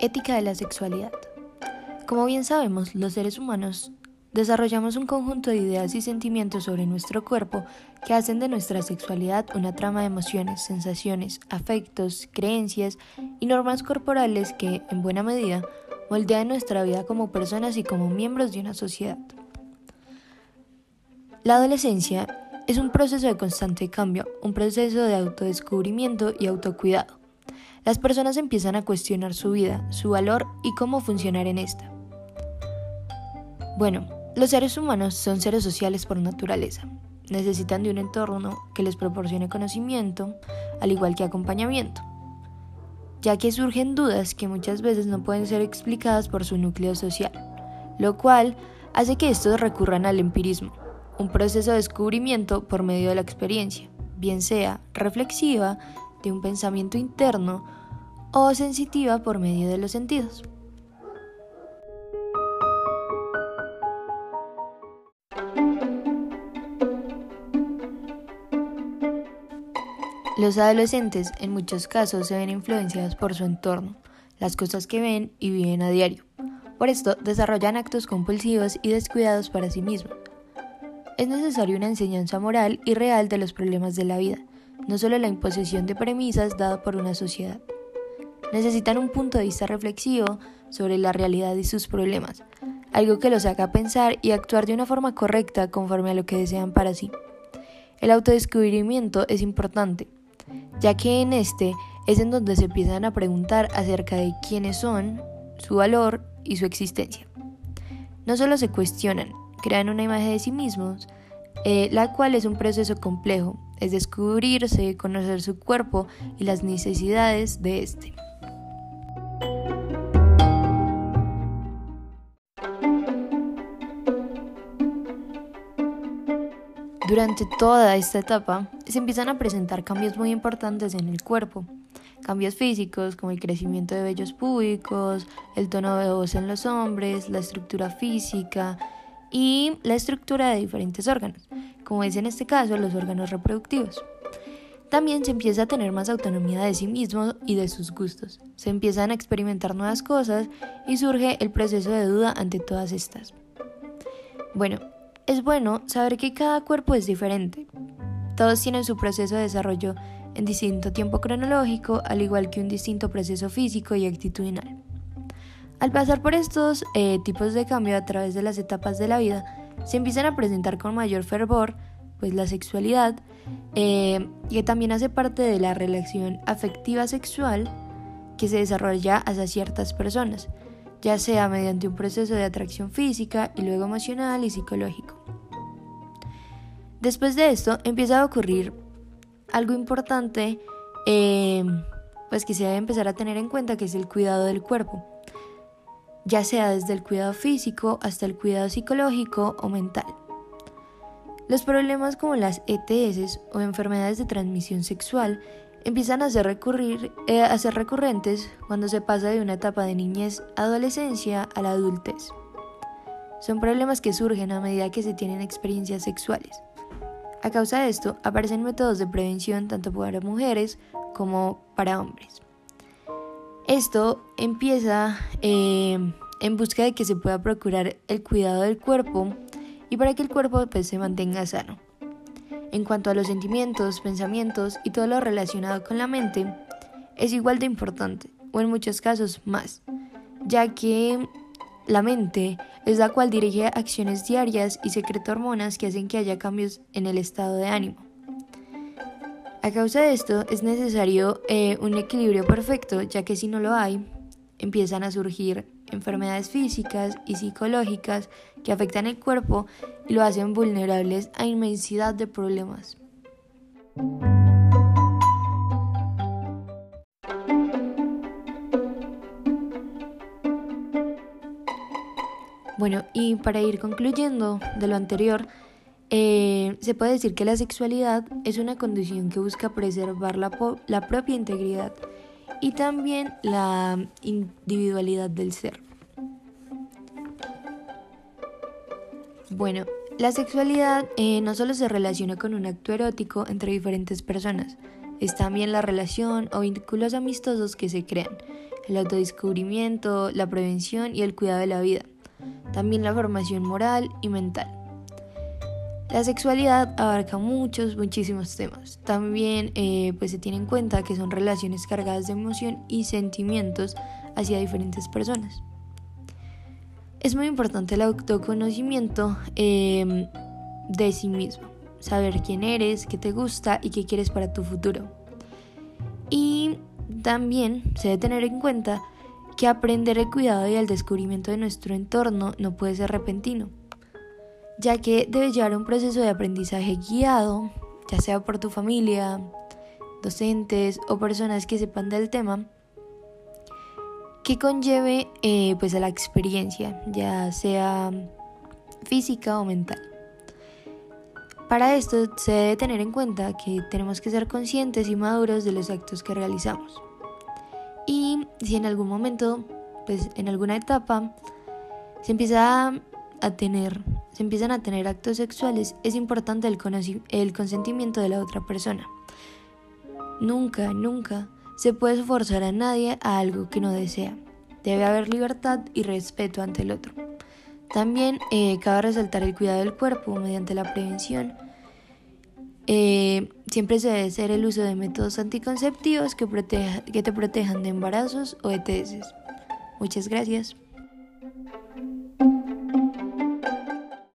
Ética de la sexualidad. Como bien sabemos, los seres humanos desarrollamos un conjunto de ideas y sentimientos sobre nuestro cuerpo que hacen de nuestra sexualidad una trama de emociones, sensaciones, afectos, creencias y normas corporales que, en buena medida, moldean nuestra vida como personas y como miembros de una sociedad. La adolescencia es un proceso de constante cambio, un proceso de autodescubrimiento y autocuidado las personas empiezan a cuestionar su vida, su valor y cómo funcionar en esta. Bueno, los seres humanos son seres sociales por naturaleza. Necesitan de un entorno que les proporcione conocimiento, al igual que acompañamiento, ya que surgen dudas que muchas veces no pueden ser explicadas por su núcleo social, lo cual hace que estos recurran al empirismo, un proceso de descubrimiento por medio de la experiencia, bien sea reflexiva, de un pensamiento interno o sensitiva por medio de los sentidos. Los adolescentes en muchos casos se ven influenciados por su entorno, las cosas que ven y viven a diario. Por esto desarrollan actos compulsivos y descuidados para sí mismos. Es necesaria una enseñanza moral y real de los problemas de la vida, no solo la imposición de premisas dada por una sociedad necesitan un punto de vista reflexivo sobre la realidad y sus problemas, algo que los haga pensar y actuar de una forma correcta conforme a lo que desean para sí. El autodescubrimiento es importante, ya que en este es en donde se empiezan a preguntar acerca de quiénes son, su valor y su existencia. No solo se cuestionan, crean una imagen de sí mismos, eh, la cual es un proceso complejo, es descubrirse, conocer su cuerpo y las necesidades de este. Durante toda esta etapa se empiezan a presentar cambios muy importantes en el cuerpo. Cambios físicos como el crecimiento de vellos públicos, el tono de voz en los hombres, la estructura física y la estructura de diferentes órganos, como es en este caso los órganos reproductivos. También se empieza a tener más autonomía de sí mismo y de sus gustos. Se empiezan a experimentar nuevas cosas y surge el proceso de duda ante todas estas. Bueno, es bueno saber que cada cuerpo es diferente. Todos tienen su proceso de desarrollo en distinto tiempo cronológico, al igual que un distinto proceso físico y actitudinal. Al pasar por estos eh, tipos de cambio a través de las etapas de la vida, se empiezan a presentar con mayor fervor pues la sexualidad, eh, que también hace parte de la relación afectiva sexual que se desarrolla hacia ciertas personas, ya sea mediante un proceso de atracción física y luego emocional y psicológico. Después de esto empieza a ocurrir algo importante, eh, pues que se debe empezar a tener en cuenta, que es el cuidado del cuerpo, ya sea desde el cuidado físico hasta el cuidado psicológico o mental. Los problemas como las ETS o enfermedades de transmisión sexual empiezan a ser, recurrir, eh, a ser recurrentes cuando se pasa de una etapa de niñez, adolescencia a la adultez. Son problemas que surgen a medida que se tienen experiencias sexuales. A causa de esto, aparecen métodos de prevención tanto para mujeres como para hombres. Esto empieza eh, en busca de que se pueda procurar el cuidado del cuerpo y para que el cuerpo pues, se mantenga sano. En cuanto a los sentimientos, pensamientos y todo lo relacionado con la mente, es igual de importante, o en muchos casos más, ya que la mente es la cual dirige acciones diarias y secreta hormonas que hacen que haya cambios en el estado de ánimo. A causa de esto es necesario eh, un equilibrio perfecto, ya que si no lo hay, empiezan a surgir enfermedades físicas y psicológicas que afectan el cuerpo y lo hacen vulnerables a inmensidad de problemas. Bueno, y para ir concluyendo de lo anterior, eh, se puede decir que la sexualidad es una condición que busca preservar la, propia integridad y también la individualidad del ser. Bueno, la sexualidad eh, no solo se relaciona con un acto erótico entre diferentes personas, es también la relación o vínculos amistosos que se crean, el autodescubrimiento, la prevención y el cuidado de la vida. También la formación moral y mental. La sexualidad abarca muchos, muchísimos temas. También eh, pues se tiene en cuenta que son relaciones cargadas de emoción y sentimientos hacia diferentes personas. Es muy importante el autoconocimiento em, de sí mismo, saber quién eres, qué te gusta y qué quieres para tu futuro. Y también se debe tener en cuenta que aprender el cuidado y el descubrimiento de nuestro entorno no puede ser repentino ya que debes llevar un proceso de aprendizaje guiado, ya sea por tu familia, docentes o personas que sepan del tema, que conlleve eh, pues a la experiencia, ya sea física o mental. Para esto se debe tener en cuenta que tenemos que ser conscientes y maduros de los actos que realizamos. Y si en algún momento, pues en alguna etapa, se empieza a tener se empiezan a tener actos sexuales, es importante el, el consentimiento de la otra persona. Nunca, nunca se puede forzar a nadie a algo que no desea. Debe haber libertad y respeto ante el otro. También eh, cabe resaltar el cuidado del cuerpo mediante la prevención. Eh, siempre se debe hacer el uso de métodos anticonceptivos que, que te protejan de embarazos o ETS. Muchas gracias.